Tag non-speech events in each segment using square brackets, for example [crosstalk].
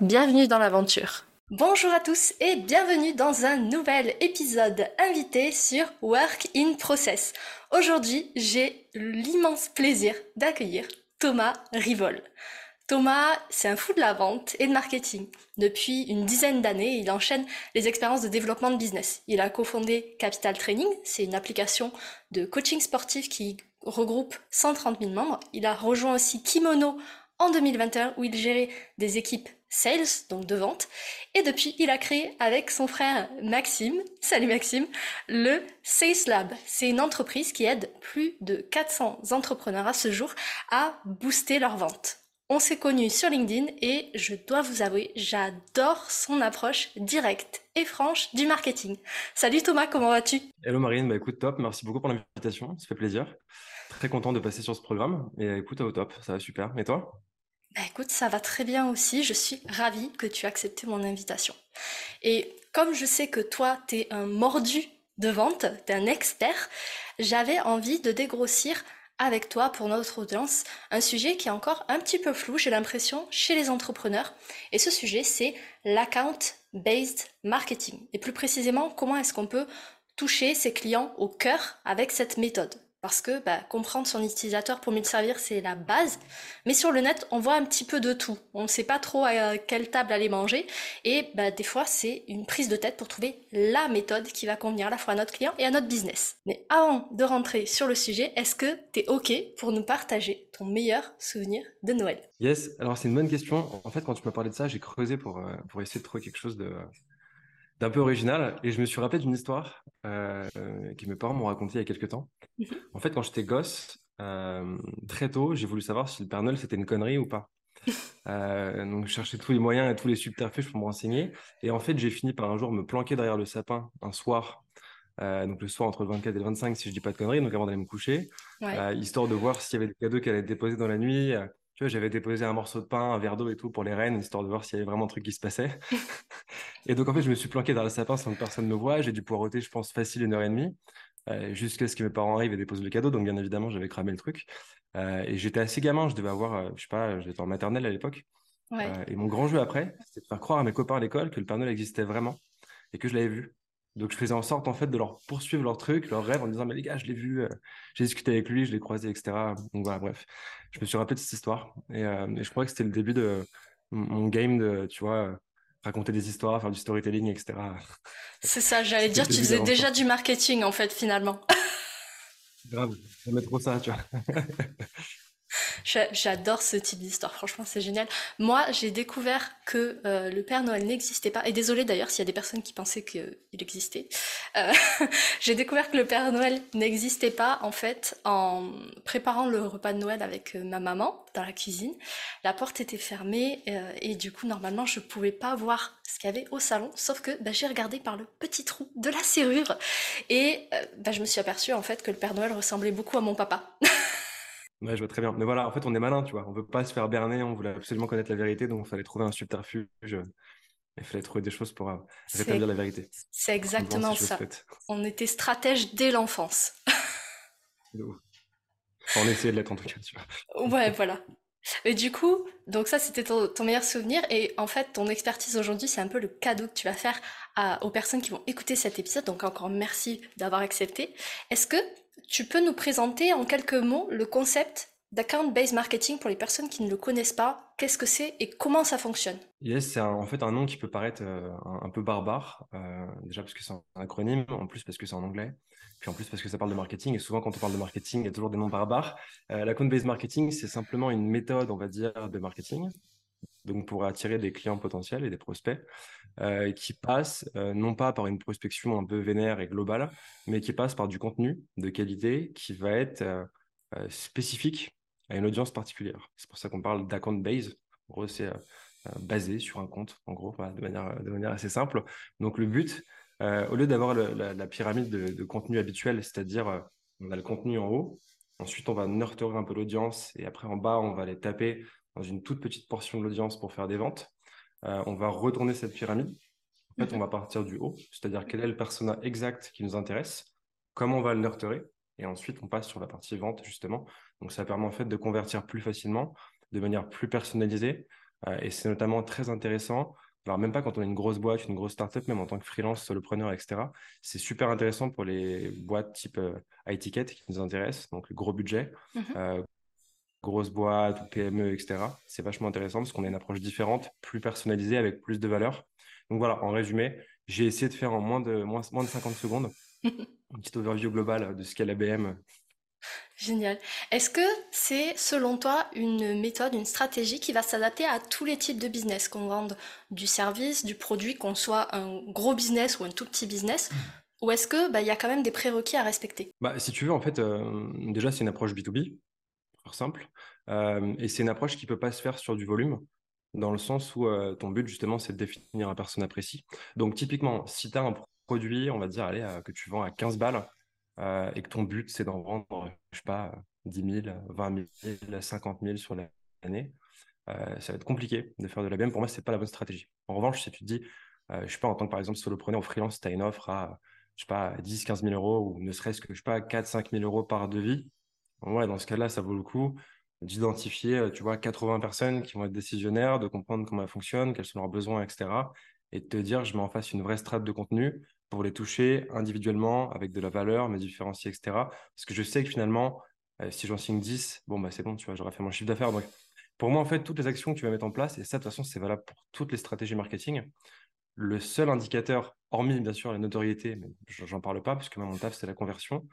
Bienvenue dans l'aventure. Bonjour à tous et bienvenue dans un nouvel épisode invité sur Work in Process. Aujourd'hui, j'ai l'immense plaisir d'accueillir Thomas Rivol. Thomas, c'est un fou de la vente et de marketing. Depuis une dizaine d'années, il enchaîne les expériences de développement de business. Il a cofondé Capital Training, c'est une application de coaching sportif qui regroupe 130 000 membres. Il a rejoint aussi Kimono en 2021 où il gérait des équipes sales, donc de vente. Et depuis, il a créé avec son frère Maxime, [laughs] salut Maxime, le Sales Lab. C'est une entreprise qui aide plus de 400 entrepreneurs à ce jour à booster leurs ventes. On s'est connus sur LinkedIn et je dois vous avouer, j'adore son approche directe et franche du marketing. Salut Thomas, comment vas-tu? Hello Marine, bah écoute top, merci beaucoup pour l'invitation, ça fait plaisir. Très content de passer sur ce programme et écoute au top, ça va super. Et toi? Bah écoute, ça va très bien aussi. Je suis ravie que tu aies accepté mon invitation. Et comme je sais que toi, tu es un mordu de vente, tu un expert, j'avais envie de dégrossir avec toi pour notre audience un sujet qui est encore un petit peu flou, j'ai l'impression, chez les entrepreneurs. Et ce sujet, c'est l'account-based marketing. Et plus précisément, comment est-ce qu'on peut toucher ses clients au cœur avec cette méthode? Parce que bah, comprendre son utilisateur pour mieux le servir, c'est la base. Mais sur le net, on voit un petit peu de tout. On ne sait pas trop à quelle table aller manger. Et bah, des fois, c'est une prise de tête pour trouver la méthode qui va convenir à la fois à notre client et à notre business. Mais avant de rentrer sur le sujet, est-ce que tu es OK pour nous partager ton meilleur souvenir de Noël? Yes, alors c'est une bonne question. En fait, quand tu m'as parlé de ça, j'ai creusé pour, euh, pour essayer de trouver quelque chose de d'un peu original. Et je me suis rappelé d'une histoire euh, que mes parents m'ont racontée il y a quelques temps. Mhm. En fait, quand j'étais gosse, euh, très tôt, j'ai voulu savoir si le Père Noël c'était une connerie ou pas. [laughs] Euh, donc, je cherchais tous les moyens et tous les subterfuges pour me renseigner. Et en fait, j'ai fini par un jour me planquer derrière le sapin un soir. donc le soir entre le 24 et le 25 si je dis pas de conneries donc avant d'aller me coucher histoire de voir s'il y avait des cadeaux qui allaient être déposés dans la nuit tu vois, j'avais déposé un morceau de pain, un verre d'eau et tout pour les reines, histoire de voir s'il y avait vraiment un truc qui se passait. [laughs] et donc, en fait, je me suis planqué dans le sapin sans que personne ne me voie. J'ai dû poireauter, je pense, facile une heure et demie, euh, jusqu'à ce que mes parents arrivent et déposent le cadeau. Donc, bien évidemment, j'avais cramé le truc. Euh, et j'étais assez gamin, je devais avoir, euh, je sais pas, j'étais en maternelle à l'époque. et mon grand jeu après, c'était de faire croire à mes copains à l'école que le Père Noël existait vraiment et que je l'avais vu. Donc, je faisais en sorte, en fait, de leur poursuivre leur truc, leur rêve, en disant, mais les gars, je l'ai vu, euh, j'ai discuté avec lui, je l'ai croisé, etc. Donc, voilà, bref. Je me suis rappelé de cette histoire. Et, euh, je crois que c'était le début de mon game de, tu vois, raconter des histoires, faire du storytelling, etc. [laughs] C'est ça, j'allais dire, tu faisais déjà du marketing, en fait, finalement. Grave, j'aimais trop ça, tu vois. [laughs] J'adore ce type d'histoire, franchement c'est génial. Moi j'ai découvert que euh, le Père Noël n'existait pas, et désolé d'ailleurs s'il y a des personnes qui pensaient qu'il existait. Euh, [laughs] j'ai découvert que le Père Noël n'existait pas en fait en préparant le repas de Noël avec euh, ma maman dans la cuisine. La porte était fermée et du coup normalement je pouvais pas voir ce qu'il y avait au salon, sauf que bah, j'ai regardé par le petit trou de la serrure et bah, je me suis aperçue en fait que le Père Noël ressemblait beaucoup à mon papa. [laughs] Ouais, je vois très bien. Mais voilà, en fait, on est malin, tu vois. On veut pas se faire berner, on voulait absolument connaître la vérité, donc il fallait trouver un subterfuge. Il fallait trouver des choses pour euh, rétablir la vérité. C'est exactement ça. On était stratège dès l'enfance. [laughs] on essayait de l'être en tout cas, tu vois. Ouais, [laughs] voilà. Et du coup, donc ça c'était ton, meilleur souvenir et en fait ton expertise aujourd'hui c'est un peu le cadeau que tu vas faire aux personnes qui vont écouter cet épisode. Donc encore merci d'avoir accepté. Est-ce que tu peux nous présenter en quelques mots le concept d'account-based marketing pour les personnes qui ne le connaissent pas? Qu'est-ce que c'est et comment ça fonctionne? Yes, c'est en fait un nom qui peut paraître euh, un, peu barbare, euh, déjà parce que c'est un acronyme, en plus parce que c'est en anglais, puis en plus parce que ça parle de marketing, et souvent quand on parle de marketing, il y a toujours des noms barbares. Euh, l'account-based marketing, c'est simplement une méthode, on va dire, de marketing, donc pour attirer des clients potentiels et des prospects, euh, qui passent euh, non pas par une prospection un peu vénère et globale, mais qui passe par du contenu de qualité qui va être euh, spécifique à une audience particulière. C'est pour ça qu'on parle d'account base. En gros, c'est basé sur un compte, en gros, de, manière, assez simple. Donc le but, au lieu d'avoir la, pyramide de, de contenu habituel, c'est-à-dire on a le contenu en haut, ensuite on va nurturer un peu l'audience, et après en bas, on va les taper dans une toute petite portion de l'audience pour faire des ventes. on va retourner cette pyramide. En fait, on va partir du haut, c'est-à-dire quel est le persona exact qui nous intéresse, comment on va le nurturer, et ensuite on passe sur la partie vente justement. Donc ça permet en fait de convertir plus facilement, de manière plus personnalisée, euh, et c'est notamment très intéressant. Alors même pas quand on a une grosse boîte, une grosse startup, même en tant que freelance, solopreneur, etc. C'est super intéressant pour les boîtes type euh, qui nous intéressent, donc gros budget, mmh euh, grosse boîte ou PME, etc. C'est vachement intéressant parce qu'on a une approche différente, plus personnalisée, avec plus de valeur. Donc voilà, en résumé, j'ai essayé de faire en moins de, moins, moins de 50 secondes [laughs] une petite overview globale de ce qu'est l'ABM. Génial. Est-ce que c'est, selon toi, une méthode, une stratégie qui va s'adapter à tous les types de business, qu'on vende du service, du produit, qu'on soit un gros business ou un tout petit business? Ou est-ce qu'il bah, y a quand même des prérequis à respecter? Bah, Si tu veux, en fait, euh, déjà, c'est une approche B2B, pour simple. Euh, et c'est une approche qui peut pas se faire sur du volume dans le sens où euh, ton but justement c'est de définir un persona précis. Donc typiquement, si tu as un produit, on va dire, allez, que tu vends à 15 balles, euh, et que ton but, c'est d'en vendre, je sais pas, 10 000, 20 000, 50 000 sur l'année, euh, ça va être compliqué de faire de la BM. Pour moi, c'est pas la bonne stratégie. En revanche, si tu te dis, euh, je sais pas, en tant que par exemple solopreneur ou freelance, tu as une offre à, je sais pas, 10, 15 000 euros ou ne serait-ce que, je sais pas, 4, 5 000 euros par devis, ouais, dans ce cas-là, ça vaut le coup d'identifier, tu vois, 80 personnes qui vont être décisionnaires, de comprendre comment elles fonctionnent, quels sont leurs besoins, etc. Et de te dire, je mets en face une vraie strate de contenu pour les toucher individuellement avec de la valeur, me différencier, etc. Parce que je sais que finalement, euh, si j'en signe 10, bon, bah, c'est bon, tu vois, j'aurais fait mon chiffre d'affaires. Donc, pour moi, en fait, toutes les actions que tu vas mettre en place, et ça, de toute façon, c'est valable pour toutes les stratégies marketing, le seul indicateur, hormis bien sûr la notoriété, mais j'en parle pas, parce que mon taf, c'est la conversion,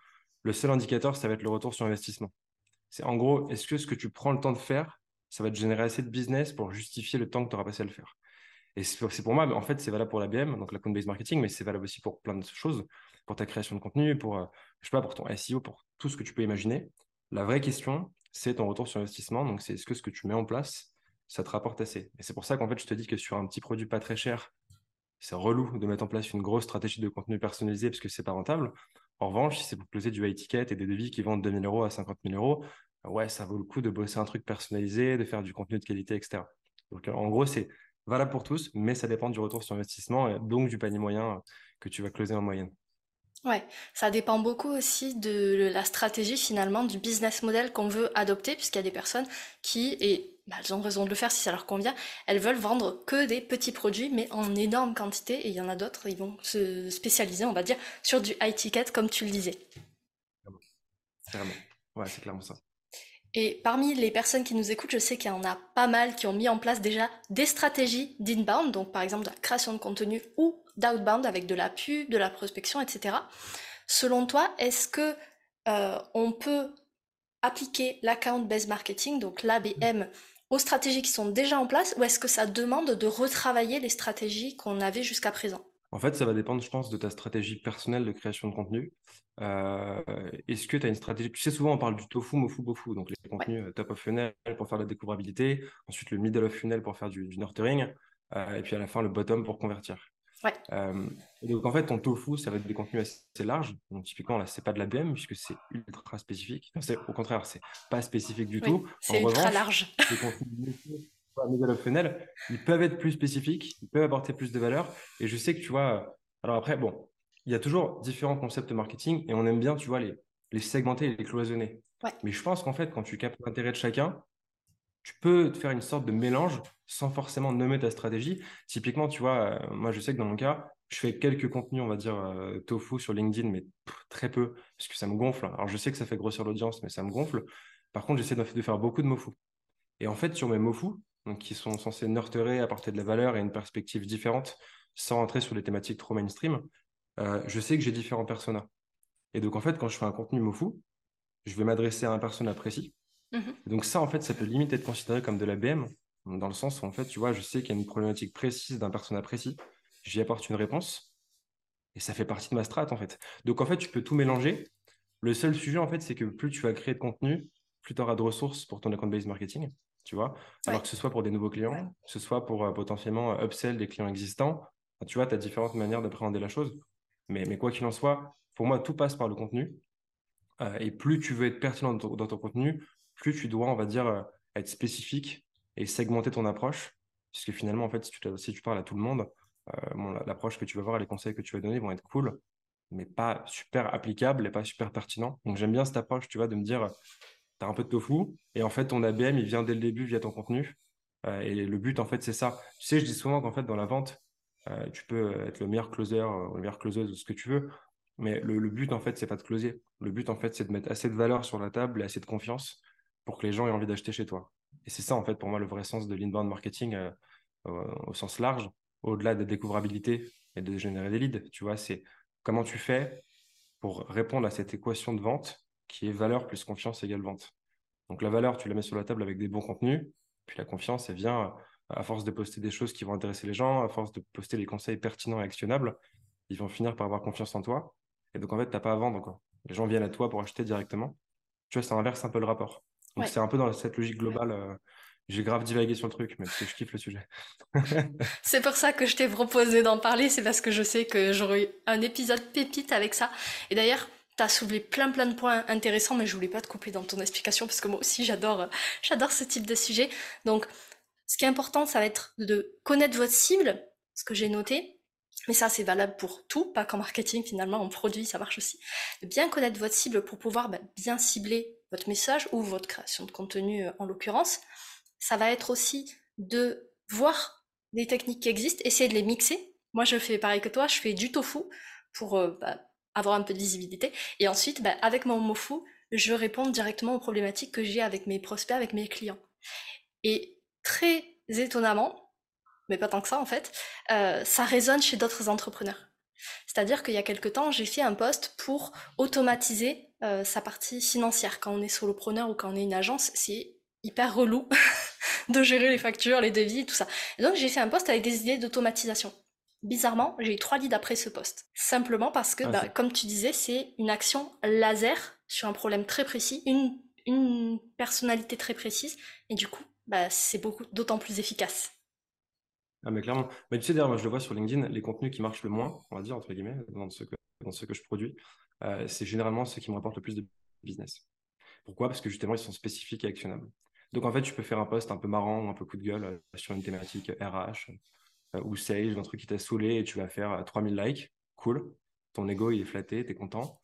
le seul indicateur, ça va être le retour sur investissement. C'est en gros, est-ce que ce que tu prends le temps de faire, ça va te générer assez de business pour justifier le temps que tu auras passé à le faire? Et c'est pour moi, mais en fait, c'est valable pour la BM, donc la based marketing, mais c'est valable aussi pour plein de choses, pour ta création de contenu, pour, euh, pas, pour ton SEO, pour tout ce que tu peux imaginer. La vraie question, c'est ton retour sur investissement. Donc, c'est est-ce que ce que tu mets en place, ça te rapporte assez? Et c'est pour ça qu'en fait, je te dis que sur un petit produit pas très cher, c'est relou de mettre en place une grosse stratégie de contenu personnalisé parce que c'est pas rentable. En revanche, si c'est pour closer du high ticket et des devis qui vendent 2000 euros à 50 000 euros, ouais, ça vaut le coup de bosser un truc personnalisé, de faire du contenu de qualité, etc. Donc, en gros, c'est valable pour tous, mais ça dépend du retour sur investissement et donc du panier moyen que tu vas closer en moyenne. Ouais, ça dépend beaucoup aussi de la stratégie finalement du business model qu'on veut adopter, puisqu'il y a des personnes qui, et bah, elles ont raison de le faire si ça leur convient, elles veulent vendre que des petits produits, mais en énorme quantité, et il y en a d'autres, ils vont se spécialiser, on va dire, sur du high ticket, comme tu le disais. Clairement. Ouais, c'est clairement ça. Et parmi les personnes qui nous écoutent, je sais qu'il y en a pas mal qui ont mis en place déjà des stratégies d'inbound, donc par exemple de la création de contenu ou d'outbound avec de la pub, de la prospection, etc. Selon toi, est-ce que euh, on peut appliquer l'account-based marketing, donc l'ABM, aux stratégies qui sont déjà en place, ou est-ce que ça demande de retravailler les stratégies qu'on avait jusqu'à présent? En fait, ça va dépendre, je pense, de ta stratégie personnelle de création de contenu. Euh, est-ce que tu as une stratégie? Tu sais, souvent, on parle du tofu, mofu, bofu, donc les contenus euh, top of funnel pour faire la découvrabilité, ensuite le middle of funnel pour faire du, nurturing, euh, et puis à la fin, le bottom pour convertir. Donc, en fait, ton tofu, ça va être des contenus assez larges. Donc, typiquement, là, c'est pas de la BM puisque c'est ultra spécifique. au contraire, c'est pas spécifique du tout. C'est ultra large. Les contenus [laughs] ils peuvent être plus spécifiques, ils peuvent apporter plus de valeur. Et je sais que tu vois, alors après, bon, il y a toujours différents concepts de marketing et on aime bien, tu vois, les, les segmenter et les cloisonner. Mais je pense qu'en fait, quand tu captes l'intérêt de chacun, tu peux te faire une sorte de mélange sans forcément nommer ta stratégie. Typiquement, tu vois, euh, moi, je sais que dans mon cas, je fais quelques contenus, on va dire, euh, tofu sur LinkedIn, mais très peu, parce que ça me gonfle. Alors, je sais que ça fait grossir l'audience, mais ça me gonfle. Par contre, j'essaie de, faire beaucoup de mots Et en fait, sur mes mots donc, qui sont censés nurturer, apporter de la valeur et une perspective différente, sans rentrer sur des thématiques trop mainstream, euh, je sais que j'ai différents personas. Et donc, en fait, quand je fais un contenu mofu, je vais m'adresser à un persona précis. Mhm. Donc, ça, en fait, ça peut limite être considéré comme de la BM, dans le sens où, en fait, tu vois, je sais qu'il y a une problématique précise d'un persona précis, j'y apporte une réponse, et ça fait partie de ma strate, en fait. Donc, en fait, tu peux tout mélanger. Le seul sujet, en fait, c'est que plus tu vas créer de contenu, plus tu auras de ressources pour ton account-based marketing. tu vois. Alors que ce soit pour des nouveaux clients, que ce soit pour potentiellement upsell des clients existants, tu vois, tu as différentes manières d'appréhender la chose. Mais, mais quoi qu'il en soit, pour moi, tout passe par le contenu. et plus tu veux être pertinent dans ton, contenu, plus tu dois, on va dire, être spécifique et segmenter ton approche. Puisque finalement, en fait, si tu, parles à tout le monde, l'approche que tu vas voir, les conseils que tu vas donner vont être cool, mais pas super applicables et pas super pertinents. Donc j'aime bien cette approche, tu vois, de me dire, tu as un peu de tofu, et en fait, ton ABM, il vient dès le début via ton contenu. et le but, en fait, c'est ça. Tu sais, je dis souvent qu'en fait, dans la vente, euh, tu peux être le meilleur closer euh, ou le meilleur closeuse de ce que tu veux, mais le, but, en fait, c'est pas de closer. Le but, en fait, c'est de mettre assez de valeur sur la table et assez de confiance pour que les gens aient envie d'acheter chez toi. Et c'est ça, en fait, pour moi, le vrai sens de l'inbound marketing euh, au sens large, au-delà de la découvrabilité et de générer des leads. Tu vois, c'est comment tu fais pour répondre à cette équation de vente qui est valeur plus confiance égale vente. Donc la valeur, tu la mets sur la table avec des bons contenus, puis la confiance, elle vient à force de poster des choses qui vont intéresser les gens, à force de poster des conseils pertinents et actionnables, ils vont finir par avoir confiance en toi. Et donc, en fait, tu n'as pas à vendre. Quoi. Les gens viennent à toi pour acheter directement. Tu vois, ça inverse un peu le rapport. Donc, c'est un peu dans cette logique globale. Euh, j'ai grave divagué sur le truc, mais parce que je kiffe le sujet. [laughs] c'est pour ça que je t'ai proposé d'en parler. C'est parce que je sais que j'aurai un épisode pépite avec ça. Et d'ailleurs, tu as soulevé plein plein de points intéressants, mais je voulais pas te couper dans ton explication parce que moi aussi j'adore j'adore ce type de sujet. Donc ce qui est important, ça va être de connaître votre cible, ce que j'ai noté. Mais ça, c'est valable pour tout, pas qu'en marketing finalement, en produit, ça marche aussi. De bien connaître votre cible pour pouvoir bah, bien cibler votre message ou votre création de contenu euh, en l'occurrence. Ça va être aussi de voir des techniques qui existent, essayer de les mixer. Moi, je fais pareil que toi, je fais du tofu pour euh, bah, avoir un peu de visibilité. Et ensuite, bah, avec mon mofu, je réponds directement aux problématiques que j'ai avec mes prospects, avec mes clients. Et très étonnamment, mais pas tant que ça en fait, euh, ça résonne chez d'autres entrepreneurs. C'est-à-dire qu'il y a quelque temps, j'ai fait un post pour automatiser euh, sa partie financière. Quand on est solopreneur ou quand on est une agence, c'est hyper relou [laughs] de gérer les factures, les devis, tout ça. Et donc j'ai fait un post avec des idées d'automatisation. Bizarrement, j'ai eu trois leads après ce post. Simplement parce que, ah, bah, comme tu disais, c'est une action laser sur un problème très précis, une, une personnalité très précise, et du coup, bah, c'est beaucoup d'autant plus efficace. Ah, mais clairement. Mais tu sais, d'ailleurs, moi, je le vois sur LinkedIn, les contenus qui marchent le moins, on va dire, entre guillemets, dans ce que, dans ce que je produis, euh, c'est généralement ceux qui me rapportent le plus de business. Pourquoi? Parce que justement, ils sont spécifiques et actionnables. Donc, en fait, tu peux faire un post un peu marrant ou un peu coup de gueule euh, sur une thématique RH euh, ou sales, un truc qui t'a saoulé et tu vas faire 3000 likes. Cool. Ton ego, il est flatté, tu es content.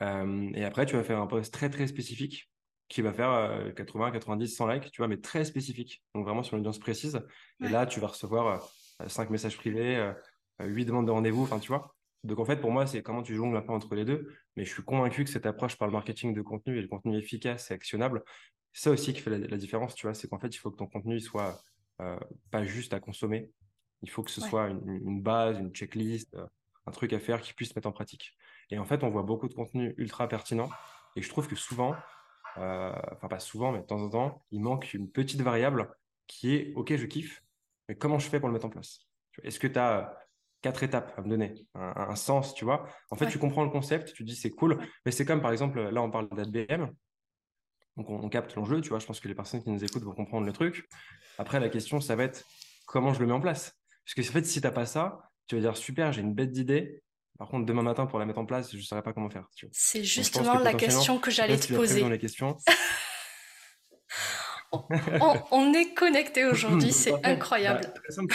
et après, tu vas faire un post très, très spécifique qui va faire 80, 90, 100 likes, tu vois, mais très spécifique. Donc vraiment sur une audience précise. Et là, tu vas recevoir 5 messages privés, 8 demandes de rendez-vous, enfin, tu vois. Donc en fait, pour moi, c'est comment tu jongles un peu entre les deux. Mais je suis convaincu que cette approche par le marketing de contenu et le contenu efficace et actionnable, c'est ça aussi qui fait la, différence, tu vois. C'est qu'en fait, il faut que ton contenu soit pas juste à consommer. Il faut que ce soit une, une, base, une checklist, un truc à faire qui puisse se mettre en pratique. Et en fait, on voit beaucoup de contenu ultra pertinent. Et je trouve que souvent, euh, enfin pas souvent, mais de temps en temps, il manque une petite variable qui est OK, je kiffe, mais comment je fais pour le mettre en place? Est-ce que tu as quatre étapes à me donner, un, sens, tu vois? En fait, tu comprends le concept, tu dis c'est cool, mais c'est comme par exemple, là on parle d'ADBM, donc on, capte l'enjeu, tu vois, je pense que les personnes qui nous écoutent vont comprendre le truc. Après, la question, ça va être comment je le mets en place? Parce que en fait, si tu n'as pas ça, tu vas dire super, j'ai une bête d'idée, par contre, demain matin, pour la mettre en place, je ne saurais pas comment faire. C'est justement la question que j'allais te poser. les questions. [laughs] on, est connecté aujourd'hui, [laughs] c'est incroyable. Bah, très simple.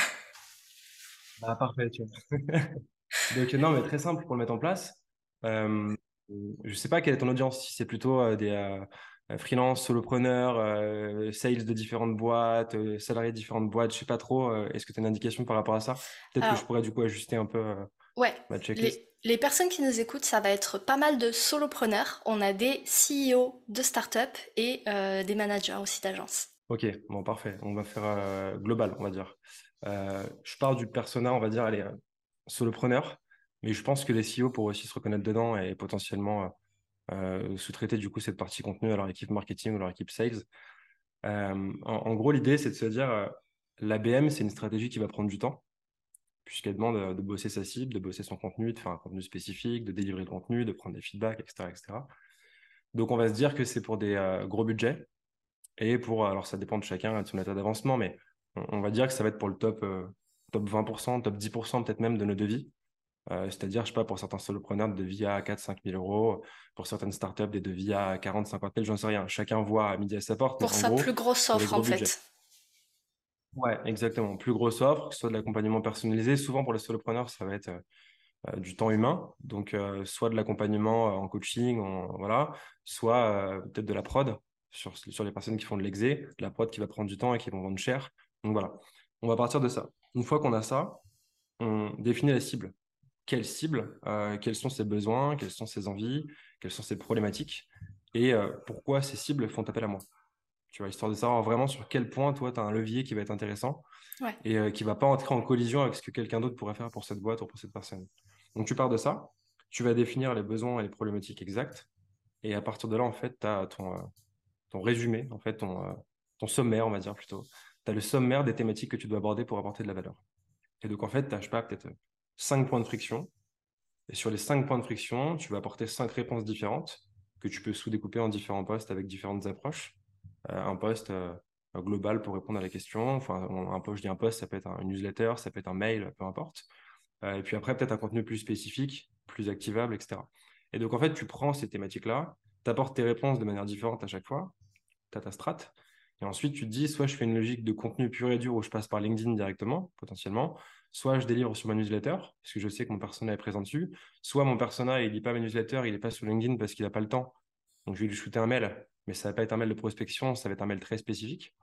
Bah, parfait, tu vois. [laughs] Donc, non, mais très simple pour le mettre en place. Euh, je ne sais pas quelle est ton audience, si c'est plutôt euh, des euh, freelance, solopreneurs, sales de différentes boîtes, salariés de différentes boîtes, je ne sais pas trop. Est-ce que tu as une indication par rapport à ça? Peut-être que je pourrais du coup ajuster un peu. Ouais. Les, personnes qui nous écoutent, ça va être pas mal de solopreneurs. On a des CEO de start-up et euh, des managers aussi d'agences. Ok, bon, parfait. On va faire euh, global, on va dire. Euh, je parle du persona, on va dire, allez, solopreneur, mais je pense que les CEO pourraient aussi se reconnaître dedans et potentiellement sous-traiter du coup cette partie contenu à leur équipe marketing ou leur équipe sales. En, en, gros, l'idée, c'est de se dire, l'ABM, c'est une stratégie qui va prendre du temps puisqu'elle demande euh, de bosser sa cible, de bosser son contenu, de faire un contenu spécifique, de délivrer le contenu, de prendre des feedbacks, etc. etc. Donc on va se dire que c'est pour des euh, gros budgets. Et pour, alors ça dépend de chacun et de son état d'avancement, mais on, va dire que ça va être pour le top, top 20%, top 10% peut-être même de nos devis. C'est-à-dire, je sais pas, pour certains solopreneurs, des devis à 4-5 000 euros, pour certaines startups, des devis à 40-50 000, j'en sais rien. Chacun voit à midi à sa porte. Pour sa plus grosse offre, en fait. Ouais, exactement. Plus grosse offre, soit de l'accompagnement personnalisé. Souvent, pour les solopreneurs, ça va être euh, du temps humain. Donc, euh, soit de l'accompagnement euh, en coaching, voilà, soit peut-être de la prod sur, sur les personnes qui font de l'exé, de la prod qui va prendre du temps et qui vont vendre cher. Donc, voilà. On va partir de ça. Une fois qu'on a ça, on définit la cible. Quelle cible Quels sont ses besoins Quelles sont ses envies Quelles sont ses problématiques Et pourquoi ces cibles font appel à moi? Tu vois, histoire de savoir vraiment sur quel point, toi, tu as un levier qui va être intéressant et euh, qui ne va pas entrer en collision avec ce que quelqu'un d'autre pourrait faire pour cette boîte ou pour cette personne. Donc, tu pars de ça, tu vas définir les besoins et les problématiques exactes, et à partir de là, en fait, tu as ton, euh, ton résumé, en fait, ton, euh, ton sommaire, on va dire plutôt. Tu as le sommaire des thématiques que tu dois aborder pour apporter de la valeur. Et donc, en fait, tu n'as pas peut-être cinq points de friction, et sur les cinq points de friction, tu vas apporter cinq réponses différentes que tu peux sous-découper en différents postes avec différentes approches. Euh, un poste euh, global pour répondre à la question. Enfin, un poste, je dis un poste, ça peut être un newsletter, ça peut être un mail, peu importe. Euh, et puis après, peut-être un contenu plus spécifique, plus activable, etc. Et donc, en fait, tu prends ces thématiques-là, tu apportes tes réponses de manière différente à chaque fois, tu ta strat, et ensuite tu te dis, soit je fais une logique de contenu pur et dur où je passe par LinkedIn directement, potentiellement, soit je délivre sur ma newsletter, parce que je sais que mon persona est présent dessus, soit mon persona, il lit pas ma newsletter, il n'est pas sur LinkedIn parce qu'il n'a pas le temps. Donc je vais lui shooter un mail mais ça va pas être un mail de prospection, ça va être un mail très spécifique.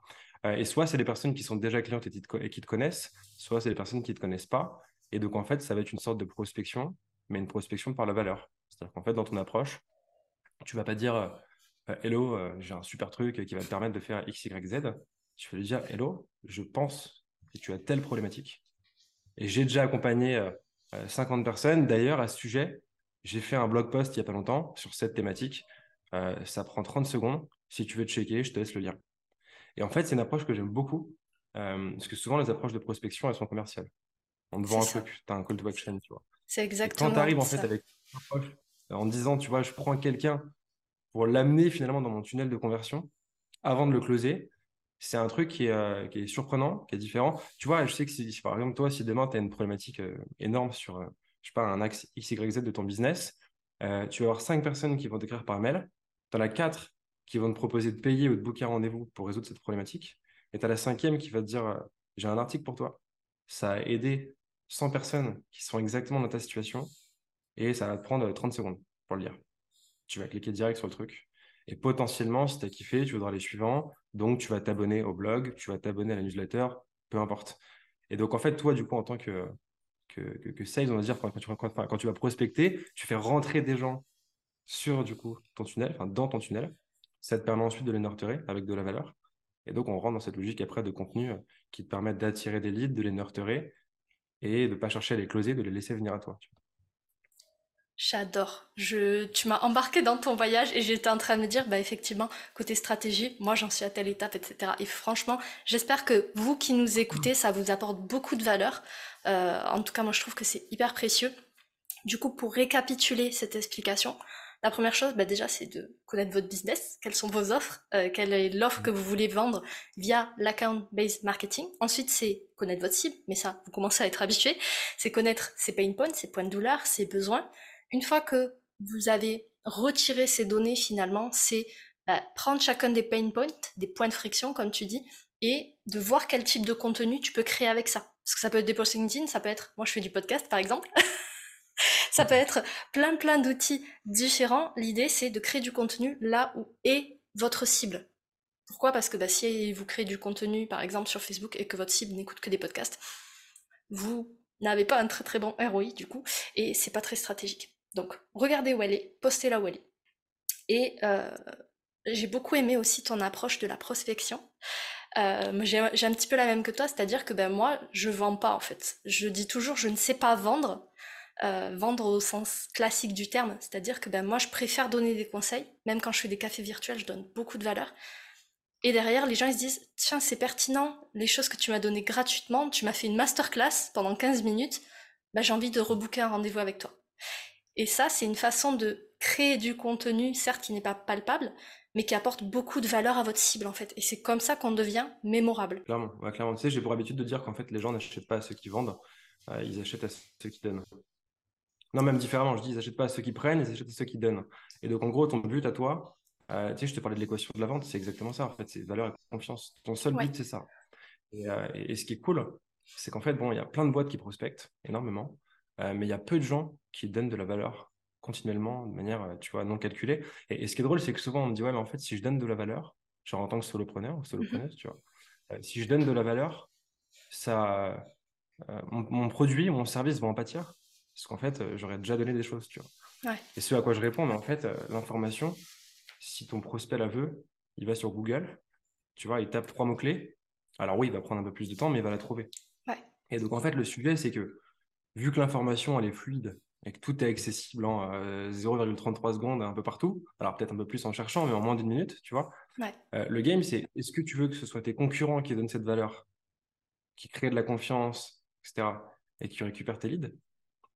Euh, et soit c'est des personnes qui sont déjà clientes et, qui te connaissent, soit c'est des personnes qui ne te connaissent pas. Et donc, en fait, ça va être une sorte de prospection, mais une prospection par la valeur. C'est-à-dire qu'en fait, dans ton approche, tu vas pas dire euh, Hello, euh, j'ai un super truc qui va te permettre de faire X, Y, Z. Tu vas lui dire Hello, je pense que tu as telle problématique. Et j'ai déjà accompagné 50 personnes. D'ailleurs, à ce sujet, j'ai fait un blog post il n'y a pas longtemps sur cette thématique euh, ça prend 30 secondes. Si tu veux te checker, je te laisse le lien. Et en fait, c'est une approche que j'aime beaucoup. Euh, parce que souvent, les approches de prospection, elles sont commerciales. On te vend un truc, tu as un call to action, tu vois. C'est exactement Quand tu arrives en fait avec une approche en disant, tu vois, je prends quelqu'un pour l'amener finalement dans mon tunnel de conversion avant de le closer, c'est un truc qui est, euh, qui est, surprenant, qui est différent. Tu vois, je sais que si, par exemple, toi, si demain, tu as une problématique énorme sur, je sais pas, un axe XYZ de ton business, tu vas avoir cinq personnes qui vont t'écrire par mail tu en as quatre qui vont te proposer de payer ou de booker un rendez-vous pour résoudre cette problématique. Et tu as la cinquième qui va te dire euh, J'ai un article pour toi. Ça a aidé 100 personnes qui sont exactement dans ta situation et ça va te prendre 30 secondes pour le lire. Tu vas cliquer direct sur le truc. Et potentiellement, si tu as kiffé, tu voudras les suivants. Donc, tu vas t'abonner au blog, tu vas t'abonner à la newsletter, peu importe. Et donc, en fait, toi, du coup, en tant que, que, sales, on va dire, quand tu vas prospecter, tu fais rentrer des gens sur du coup ton tunnel, dans ton tunnel. Ça te permet ensuite de les nurturer avec de la valeur. Et donc, on rentre dans cette logique après de contenu euh, qui te permet d'attirer des leads, de les nurturer et de ne pas chercher à les closer, de les laisser venir à toi. J'adore. Je, tu m'as embarqué dans ton voyage et j'étais en train de me dire, bah effectivement, côté stratégie, moi j'en suis à telle étape, etc. Et franchement, j'espère que vous qui nous écoutez, ça vous apporte beaucoup de valeur. Euh, en tout cas, moi je trouve que c'est hyper précieux. Du coup, pour récapituler cette explication, la première chose, bah déjà, c'est de connaître votre business, quelles sont vos offres, euh, quelle est l'offre que vous voulez vendre via l'account-based marketing. Ensuite, c'est connaître votre cible, mais ça, vous commencez à être habitué. C'est connaître ses pain points, ses points de douleur, ses besoins. Une fois que vous avez retiré ces données, finalement, c'est bah, prendre chacun des pain points, des points de friction, comme tu dis, et de voir quel type de contenu tu peux créer avec ça. Parce que ça peut être des posts LinkedIn, ça peut être, moi je fais du podcast par exemple, [laughs] Ça peut être plein plein d'outils différents. L'idée c'est de créer du contenu là où est votre cible. Pourquoi? Parce que bah, si vous créez du contenu par exemple sur Facebook et que votre cible n'écoute que des podcasts, vous n'avez pas un très très bon ROI du coup et c'est pas très stratégique. Donc regardez où elle est, postez là où elle est. Et euh, j'ai beaucoup aimé aussi ton approche de la prospection. Euh, j'ai un petit peu la même que toi, c'est-à-dire que ben moi je vends pas en fait. Je dis toujours je ne sais pas vendre, euh, vendre au sens classique du terme, c'est-à-dire que ben, moi je préfère donner des conseils, même quand je fais des cafés virtuels, je donne beaucoup de valeur. Et derrière, les gens ils se disent Tiens, c'est pertinent, les choses que tu m'as données gratuitement, tu m'as fait une masterclass pendant 15 minutes, ben, j'ai envie de rebooker un rendez-vous avec toi. Et ça, c'est une façon de créer du contenu, certes qui n'est pas palpable, mais qui apporte beaucoup de valeur à votre cible en fait. Et c'est comme ça qu'on devient mémorable. Clairement. Tu sais, j'ai pour habitude de dire qu'en fait, les gens n'achètent pas à ceux qui vendent, euh, ils achètent à ceux qui donnent. Non, même différemment, je dis, ils n'achètent pas à ceux qui prennent, ils achètent à ceux qui donnent. Et donc, en gros, ton but à toi, euh, tu sais, je te parlais de l'équation de la vente, c'est exactement ça, en fait, c'est valeur et confiance. Ton seul but, c'est ça. Euh, et, ce qui est cool, c'est qu'en fait, bon, il y a plein de boîtes qui prospectent énormément, mais il y a peu de gens qui donnent de la valeur continuellement de manière, tu vois, non calculée. Et, ce qui est drôle, c'est que souvent, on me dit, ouais, mais en fait, si je donne de la valeur, genre en tant que solopreneur ou solopreneuse, tu vois, si je donne de la valeur, ça, mon, produit, mon service vont en pâtir. Parce qu'en fait, euh, j'aurais déjà donné des choses, tu vois. Et ce à quoi je réponds, mais en fait, euh, l'information, si ton prospect la veut, il va sur Google, tu vois, il tape trois mots-clés. Alors oui, il va prendre un peu plus de temps, mais il va la trouver. Et donc, en fait, le sujet, c'est que vu que l'information, elle est fluide et que tout est accessible en 0,33 euh, secondes un peu partout, alors peut-être un peu plus en cherchant, mais en moins d'une minute, tu vois, le game, c'est est-ce que tu veux que ce soit tes concurrents qui donnent cette valeur, qui créent de la confiance, etc., et qui récupèrent tes leads?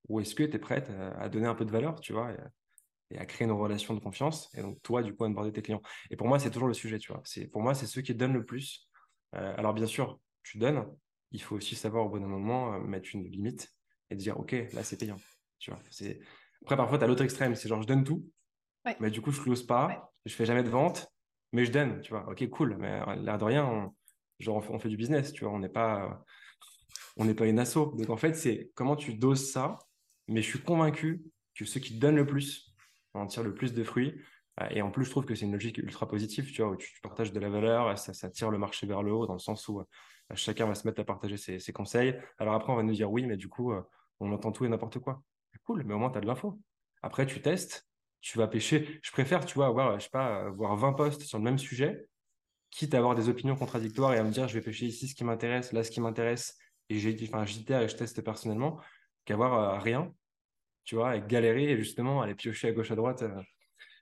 Ou est-ce que tu es prête à, donner un peu de valeur, tu vois, et, à créer une relation de confiance, et donc toi, du coup, à onboarder tes clients? Et pour moi, c'est toujours le sujet, tu vois. C'est, pour moi, c'est ceux qui donnent le plus. Euh, alors, bien sûr, tu donnes, il faut aussi savoir au bon moment euh, mettre une limite et dire, OK, là, c'est payant. Tu vois, c'est... Après, parfois, tu as l'autre extrême, c'est genre, je donne tout, mais du coup, je close pas, je fais jamais de vente, mais je donne, tu vois. OK, cool, mais euh, l'air de rien, on, genre, on fait du business, tu vois, on n'est pas on n'est pas une asso. Donc en fait, c'est comment tu doses ça mais je suis convaincu que ceux qui donnent le plus en tirent le plus de fruits. Euh, et en plus, je trouve que c'est une logique ultra positive, tu vois, où tu, partages de la valeur, et ça, ça, tire le marché vers le haut, dans le sens où euh, chacun va se mettre à partager ses, conseils. Alors après, on va nous dire oui, mais du coup, euh, on entend tout et n'importe quoi. Cool, mais au moins, tu as de l'info. Après, tu testes, tu vas pêcher. Je préfère, tu vois, avoir, je sais pas, voir 20 posts sur le même sujet, quitte à avoir des opinions contradictoires et à me dire, je vais pêcher ici ce qui m'intéresse, là ce qui m'intéresse, et j'ai, enfin, et je teste personnellement, qu'avoir euh, rien, tu vois, et galérer et justement aller piocher à gauche à droite. Euh.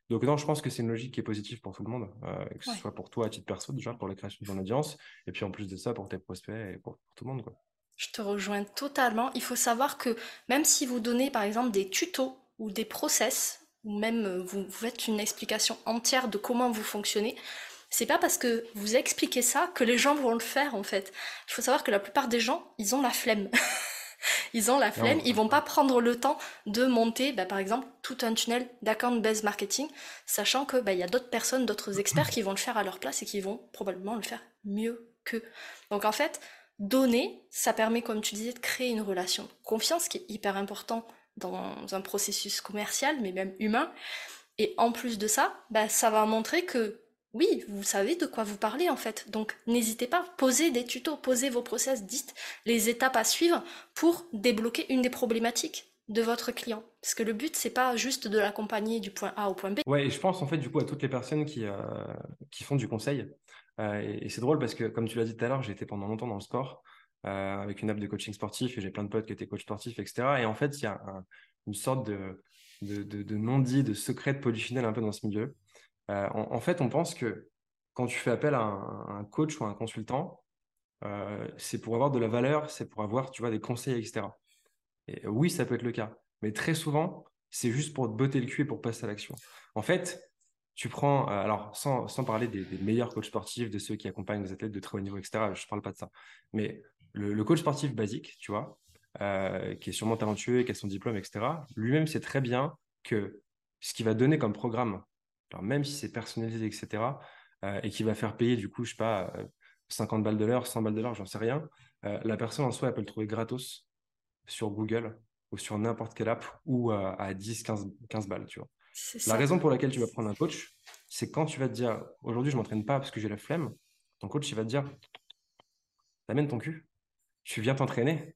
Donc non, je pense que c'est une logique qui est positive pour tout le monde, euh, que ce soit pour toi à titre perso déjà, pour la création de ton audience, et puis en plus de ça, pour tes prospects et pour, tout le monde. Quoi. Je te rejoins totalement. Il faut savoir que même si vous donnez par exemple des tutos ou des process, ou même vous, vous faites une explication entière de comment vous fonctionnez, c'est pas parce que vous expliquez ça que les gens vont le faire en fait. Il faut savoir que la plupart des gens, ils ont la flemme. [laughs] [laughs] ils ont la flemme, ils vont pas prendre le temps de monter, bah, par exemple, tout un tunnel d'account-based marketing, sachant que bah, y a d'autres personnes, d'autres experts qui vont le faire à leur place et qui vont probablement le faire mieux qu'eux. Donc en fait, donner, ça permet, comme tu disais, de créer une relation de confiance qui est hyper important dans un processus commercial, mais même humain. Et en plus de ça, bah, ça va montrer que oui, vous savez de quoi vous parlez en fait. Donc n'hésitez pas, posez des tutos, posez vos process, dites les étapes à suivre pour débloquer une des problématiques de votre client. Parce que le but, c'est pas juste de l'accompagner du point A au point B. Ouais, et je pense en fait du coup à toutes les personnes qui, euh, qui font du conseil. Euh, et, c'est drôle parce que comme tu l'as dit tout à l'heure, j'ai été pendant longtemps dans le sport euh, avec une app de coaching sportif et j'ai plein de potes qui étaient coachs sportifs, etc. Et en fait, il y a une sorte de, de, de non-dit, de secret de polychinelle un peu dans ce milieu. Euh, en, fait, on pense que quand tu fais appel à un, coach ou à un consultant, euh, c'est pour avoir de la valeur, c'est pour avoir, tu vois, des conseils, etc. Et oui, ça peut être le cas. Mais très souvent, c'est juste pour te botter le cul et pour passer à l'action. En fait, tu prends, euh, alors sans, parler des, meilleurs coachs sportifs, de ceux qui accompagnent des athlètes de très haut niveau, etc., je ne parle pas de ça. Mais le, coach sportif basique, tu vois, qui est sûrement talentueux, qui a son diplôme, etc., lui-même sait très bien que ce qu'il va donner comme programme alors même si c'est personnalisé, etc., euh, et qui va faire payer, du coup, je sais pas, 50 euh, balles de l'heure, 100 balles de l'heure, j'en sais rien, euh, la personne en soi, elle peut le trouver gratos sur Google ou sur n'importe quelle app ou à 10, 15, 15 balles, tu vois. La raison pour laquelle tu vas prendre un coach, c'est quand tu vas te dire, aujourd'hui, je m'entraîne pas parce que j'ai la flemme, ton coach, il va te dire, t'amènes ton cul, tu viens t'entraîner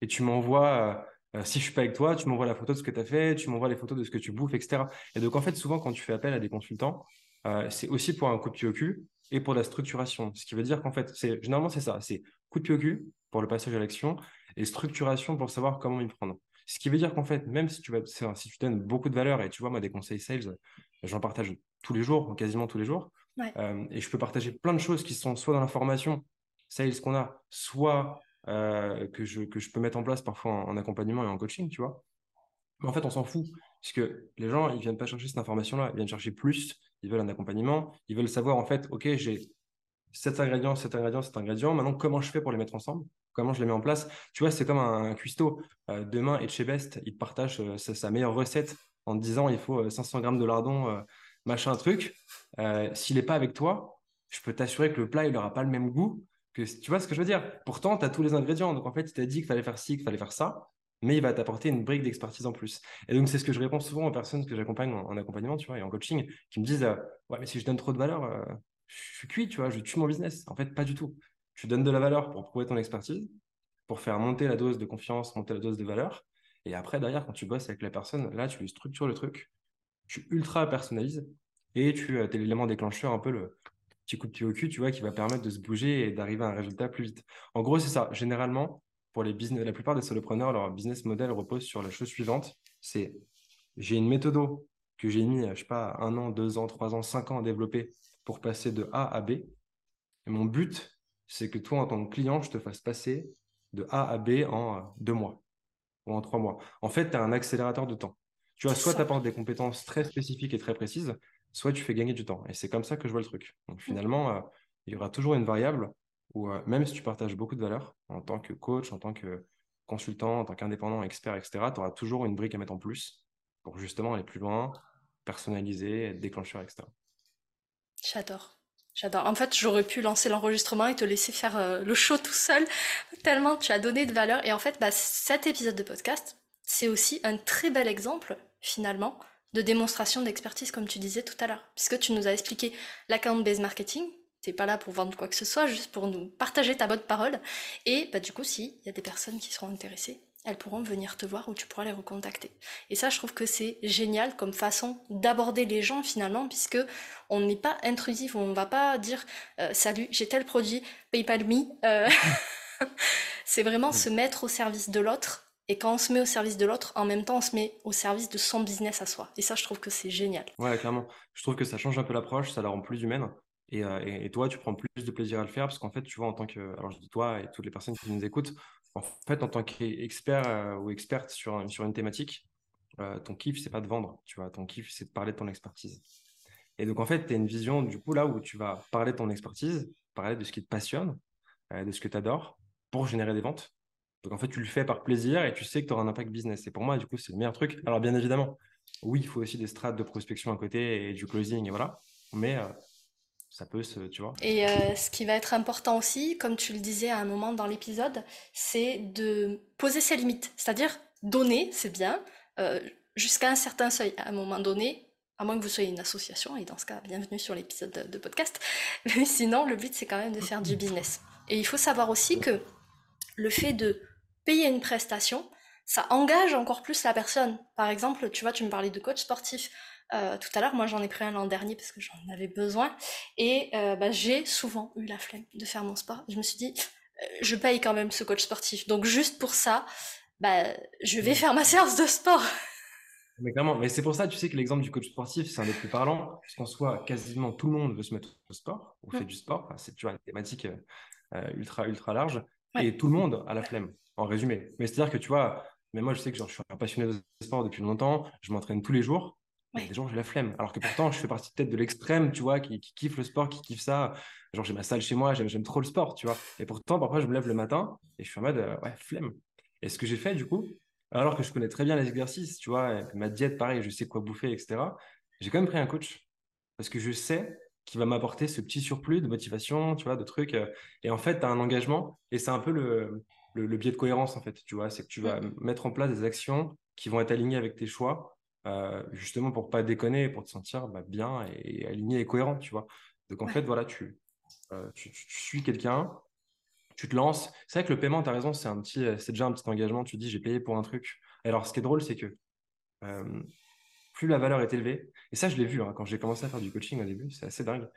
et tu m'envoies euh, si je suis pas avec toi, tu m'envoies la photo de ce que tu as fait, tu m'envoies les photos de ce que tu bouffes, etc. Et donc, en fait, souvent, quand tu fais appel à des consultants, euh, c'est aussi pour un coup de pied au cul et pour la structuration. Ce qui veut dire qu'en fait, c'est généralement, c'est ça. C'est coup de pied au cul pour le passage à l'action et structuration pour savoir comment y prendre. Ce qui veut dire qu'en fait, même si tu, vas, si tu donnes beaucoup de valeur et tu vois, moi, des conseils sales, j'en partage tous les jours, quasiment tous les jours. Euh, et je peux partager plein de choses qui sont soit dans la formation sales qu'on a, soit euh, que, je, que je peux mettre en place parfois en, accompagnement et en coaching, tu vois. Mais en fait, on s'en fout, puisque les gens, ils viennent pas chercher cette information-là, ils viennent chercher plus, ils veulent un accompagnement, ils veulent savoir en fait, ok, j'ai cet ingrédient, cet ingrédient, cet ingrédient. Maintenant, comment je fais pour les mettre ensemble? Comment je les mets en place? Tu vois, c'est comme un, cuistot. Euh, demain, et chez Best, il partage euh, sa, meilleure recette en disant il faut 500 grammes de lardon, machin, truc. S'il n'est pas avec toi, je peux t'assurer que le plat, il n'aura pas le même goût. Que, tu vois ce que je veux dire? Pourtant, tu as tous les ingrédients. Donc, en fait, il t'a dit qu'il fallait faire ci, qu'il fallait faire ça mais il va t'apporter une brique d'expertise en plus. Et donc, c'est ce que je réponds souvent aux personnes que j'accompagne en, accompagnement, tu vois, et en coaching, qui me disent euh, Ouais, mais si je donne trop de valeur, euh, je suis cuit, tu vois, je tue mon business. En fait, pas du tout. Tu donnes de la valeur pour prouver ton expertise, pour faire monter la dose de confiance, monter la dose de valeur. Et après, derrière, quand tu bosses avec la personne, là, tu structures le truc, tu ultra personnalises et tu as l'élément déclencheur, un peu le petit coup de pied au cul, tu vois, qui va permettre de se bouger et d'arriver à un résultat plus vite. En gros, c'est ça. Généralement, pour les business, la plupart des solopreneurs, leur business model repose sur la chose suivante c'est j'ai une méthode que j'ai mis, je sais pas, un an, deux ans, trois ans, cinq ans à développer pour passer de A à B. Et mon but, c'est que toi, en tant que client, je te fasse passer de A à B en deux mois ou en trois mois. En fait, tu as un accélérateur de temps. Tu vois, soit tu apportes des compétences très spécifiques et très précises, soit tu fais gagner du temps. Et c'est comme ça que je vois le truc. Donc finalement, euh, il y aura toujours une variable où euh, même si tu partages beaucoup de valeur en tant que coach, en tant que consultant, en tant qu'indépendant, expert, etc., tu auras toujours une brique à mettre en plus pour justement aller plus loin, personnaliser, être déclencheur, etc. J'adore. J'adore. En fait, j'aurais pu lancer l'enregistrement et te laisser faire euh, le show tout seul, [laughs] tellement tu as donné de valeur. Et en fait, bah, cet épisode de podcast, c'est aussi un très bel exemple, finalement, de démonstration d'expertise, comme tu disais tout à l'heure. Puisque tu nous as expliqué l'account-based marketing, t'es pas là pour vendre quoi que ce soit, juste pour nous partager ta bonne parole. Et bah, du coup, s'il y a des personnes qui seront intéressées, elles pourront venir te voir ou tu pourras les recontacter. Et ça, je trouve que c'est génial comme façon d'aborder les gens finalement, puisque on n'est pas intrusif, on va pas dire euh, salut, j'ai tel produit, PayPal me. Euh, [laughs] c'est vraiment se mettre au service de l'autre. Et quand on se met au service de l'autre, en même temps, on se met au service de son business à soi. Et ça, je trouve que c'est génial. Ouais, clairement. Je trouve que ça change un peu l'approche, ça la rend plus humaine. Euh, et, toi, tu prends plus de plaisir à le faire parce qu'en fait, tu vois, en tant que. Alors, je dis toi et toutes les personnes qui nous écoutent, en fait, en tant qu'expert euh, ou experte sur, sur une thématique, euh, ton kiff, c'est pas de vendre, tu vois. Ton kiff, c'est de parler de ton expertise. Et donc, en fait, tu as une vision, du coup, là où tu vas parler de ton expertise, parler de ce qui te passionne, de ce que tu adores pour générer des ventes. Donc, en fait, tu le fais par plaisir et tu sais que tu auras un impact business. Et pour moi, du coup, c'est le meilleur truc. Alors, bien évidemment, oui, il faut aussi des strates de prospection à côté et du closing, et voilà. Mais ça peut se, tu vois. Et euh, ce qui va être important aussi, comme tu le disais à un moment dans l'épisode, c'est de poser ses limites. C'est-à-dire donner, c'est bien, euh, jusqu'à un certain seuil. À un moment donné, à moins que vous soyez une association, et dans ce cas, bienvenue sur l'épisode de, podcast. [laughs] Mais sinon, le but, c'est quand même de faire du [clears throat] business. Et il faut savoir aussi que le fait de payer une prestation, ça engage encore plus la personne. Par exemple, tu vois, tu me parlais de coach sportif. Euh, tout à l'heure, moi j'en ai pris un l'an dernier parce que j'en avais besoin et euh, bah, j'ai souvent eu la flemme de faire mon sport. Je me suis dit, euh, je paye quand même ce coach sportif, donc juste pour ça, bah, je vais faire ma séance de sport. [laughs] Mais clairement, mais c'est pour ça, tu sais que l'exemple du coach sportif, c'est un des plus parlants, parce qu'en soit quasiment tout le monde veut se mettre au sport, ou fait mm. du sport, c'est tu vois, une thématique ultra, ultra large, et tout le monde a la flemme, en résumé. Mais c'est-à-dire que tu vois, mais moi je sais que genre, je suis un passionné de sport depuis longtemps, je m'entraîne tous les jours, des gens, j'ai la flemme. Alors que pourtant, je fais partie peut-être de l'extrême, tu vois, qui, kiffe le sport, qui kiffe ça. Genre, j'ai ma salle chez moi, j'aime trop le sport, tu vois. Et pourtant, parfois, je me lève le matin et je suis en mode, euh, ouais, flemme. Et ce que j'ai fait, du coup, alors que je connais très bien les exercices, tu vois, ma diète, pareil, je sais quoi bouffer, etc., j'ai quand même pris un coach. Parce que je sais qu'il va m'apporter ce petit surplus de motivation, tu vois, de trucs. Euh, et en fait, tu as un engagement et c'est un peu le, le, biais de cohérence, en fait, tu vois. C'est que tu vas mmh. mettre en place des actions qui vont être alignées avec tes choix euh, justement pour pas déconner, pour te sentir bah, bien et, aligné et cohérent, tu vois. Donc en fait, voilà, tu, euh, tu, suis quelqu'un, tu te lances. C'est vrai que le paiement, tu as raison, c'est un petit, c'est déjà un petit engagement. Tu dis, j'ai payé pour un truc. alors, ce qui est drôle, c'est que euh, plus la valeur est élevée, et ça, je l'ai vu hein, quand j'ai commencé à faire du coaching au début, c'est assez dingue.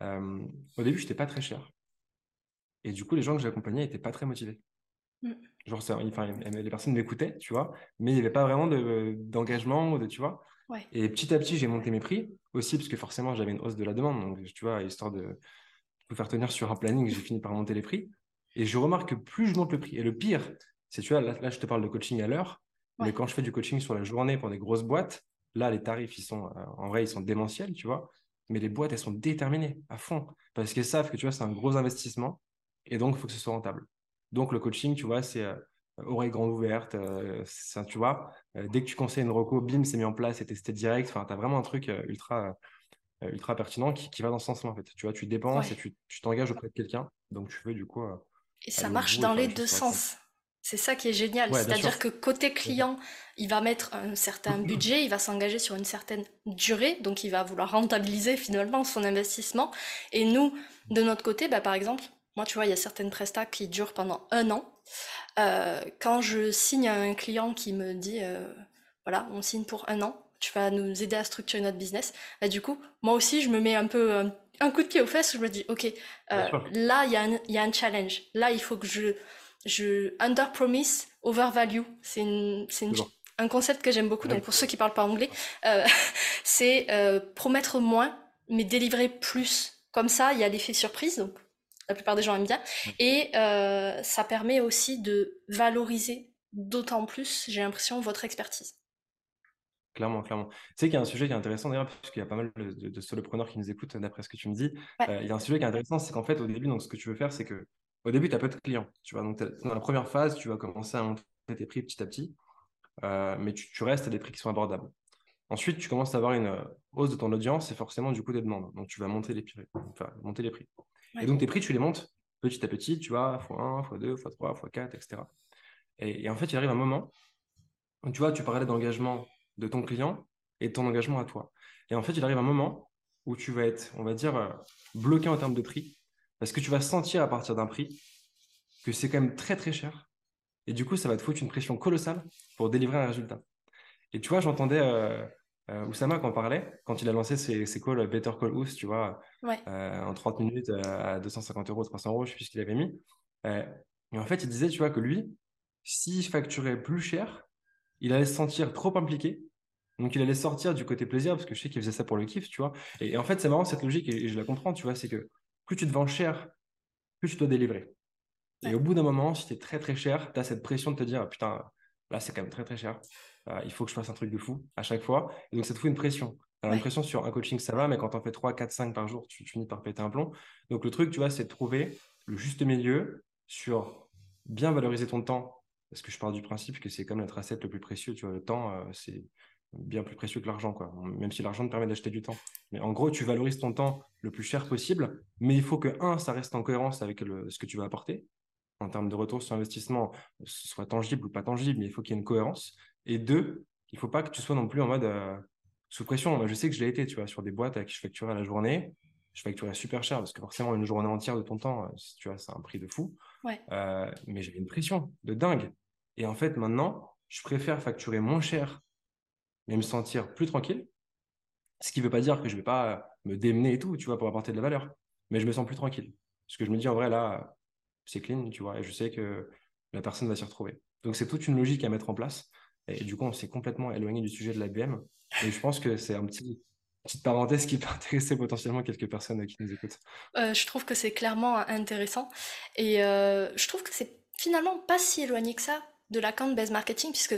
au début, je n'étais pas très cher. Et du coup, les gens que j'accompagnais n'étaient pas très motivés. Mm. Genre, enfin, les personnes m'écoutaient, tu vois, mais il n'y avait pas vraiment d'engagement, de, tu vois. Et petit à petit, j'ai monté mes prix aussi, parce que forcément, j'avais une hausse de la demande. Donc, tu vois, histoire de faire tenir sur un planning, j'ai fini par monter les prix. Et je remarque que plus je monte le prix, et le pire, c'est, tu vois, là, je te parle de coaching à l'heure, mais quand je fais du coaching sur la journée pour des grosses boîtes, là, les tarifs, ils sont, euh, en vrai, ils sont démentiels, tu vois. mais les boîtes, elles sont déterminées à fond parce qu'elles savent que tu vois, c'est un gros investissement et donc il faut que ce soit rentable. Donc le coaching, tu vois, c'est euh, oreille grande ouverte, euh, tu vois, euh, dès que tu conseilles une reco, bim, c'est mis en place, c'est testé direct. Enfin, tu as vraiment un truc ultra, ultra pertinent qui, va dans ce sens-là en fait. Tu vois, tu dépenses et tu t'engages auprès de quelqu'un, donc tu veux du coup. et ça marche dans les deux sens. C'est ça qui est génial. C'est-à-dire que côté client, il va mettre un certain [clears throat] budget, il va s'engager sur une certaine durée, donc il va vouloir rentabiliser finalement son investissement. Et nous, de notre côté, bah, par exemple, moi, tu vois, il y a certaines prestats qui durent pendant un an. Euh, quand je signe un client qui me dit, euh, voilà, on signe pour un an, tu vas nous aider à structurer notre business, bah, du coup, moi aussi, je me mets un peu un, coup de pied aux fesses, je me dis, ok, euh, là, il y, y, a un challenge. Là, il faut que je je under promise, over value. C'est un concept que j'aime beaucoup. Donc pour ceux qui parlent pas anglais, euh, [laughs] c'est euh, promettre moins, mais délivrer plus. Comme ça, il y a l'effet surprise. Donc la plupart des gens aiment bien, et euh, ça permet aussi de valoriser d'autant plus, j'ai l'impression, votre expertise. Clairement, clairement. Tu sais qu'il y a un sujet qui est intéressant d'ailleurs, puisqu'il y a pas mal de, solopreneurs qui nous écoutent d'après ce que tu me dis. il y a un sujet qui est intéressant, c'est qu'en fait, au début, donc, ce que tu veux faire, c'est que au début, tu as peu de clients. Tu vois, donc dans la première phase, tu vas commencer à monter tes prix petit à petit, euh, mais tu, restes à des prix qui sont abordables. Ensuite, tu commences à avoir une euh, hausse de ton audience et forcément du coup des demandes. Donc tu vas monter les prix. Enfin, monter les prix. Et donc tes prix, tu les montes petit à petit, tu vois, x1, x2, x3, x4, etc. Et, en fait, il arrive un moment où tu vois, tu parlais d'engagement de ton client et de ton engagement à toi. Et en fait, il arrive un moment où tu vas être, on va dire, euh, bloqué en termes de prix parce que tu vas sentir à partir d'un prix que c'est quand même très très cher. Et du coup, ça va te foutre une pression colossale pour délivrer un résultat. Et tu vois, j'entendais euh, euh Oussama quand parlait, quand il a lancé ses, ses calls Better Call Ous, tu vois, euh, en 30 minutes euh, à 250 euros, 300 euros, je sais plus ce qu'il avait mis. et en fait, il disait, tu vois, que lui, s'il facturait plus cher, il allait se sentir trop impliqué. Donc, il allait sortir du côté plaisir, parce que je sais qu'il faisait ça pour le kiff, tu vois. Et, en fait, c'est marrant cette logique, et je la comprends, tu vois, c'est que plus tu te vends cher, plus tu dois délivrer. Et au bout d'un moment, si tu es très très cher, tu as cette pression de te dire putain, là c'est quand même très très cher. Euh, il faut que je fasse un truc de fou à chaque fois. Et donc ça te fout une pression. Tu as l'impression sur un coaching ça va, mais quand tu en fais 3, 4, 5 par jour, tu, finis par péter un plomb. Donc le truc, tu vois, c'est de trouver le juste milieu sur bien valoriser ton temps. Parce que je pars du principe que c'est comme notre asset le plus précieux. Tu vois, le temps, euh, c'est bien plus précieux que l'argent, quoi. Même si l'argent te permet d'acheter du temps. Mais en gros, tu valorises ton temps le plus cher possible, mais il faut que, un, ça reste en cohérence avec ce que tu vas apporter, en termes de retour sur investissement, soit tangible ou pas tangible, mais il faut qu'il y ait une cohérence. Et deux, il ne faut pas que tu sois non plus en mode euh, sous pression. Je sais que je l'ai été, tu vois, sur des boîtes à qui je facturais la journée. Je facturais super cher parce que forcément, une journée entière de ton temps, euh, tu vois, c'est un prix de fou. Euh, mais j'avais une pression de dingue. Et en fait, maintenant, je préfère facturer moins cher mais me sentir plus tranquille. Ce qui ne veut pas dire que je ne vais pas me démener et tout, tu vois, pour apporter de la valeur. Mais je me sens plus tranquille. Parce que je me dis, en vrai, là, c'est clean, tu vois, et je sais que la personne va s'y retrouver. Donc, c'est toute une logique à mettre en place. Et du coup, on s'est complètement éloigné du sujet de la BM. Et je pense que c'est un petit, petite parenthèse qui peut [laughs] intéresser potentiellement quelques personnes qui nous écoutent. Euh, je trouve que c'est clairement intéressant. Et euh, je trouve que c'est finalement pas si éloigné que ça de l'account-based marketing, puisque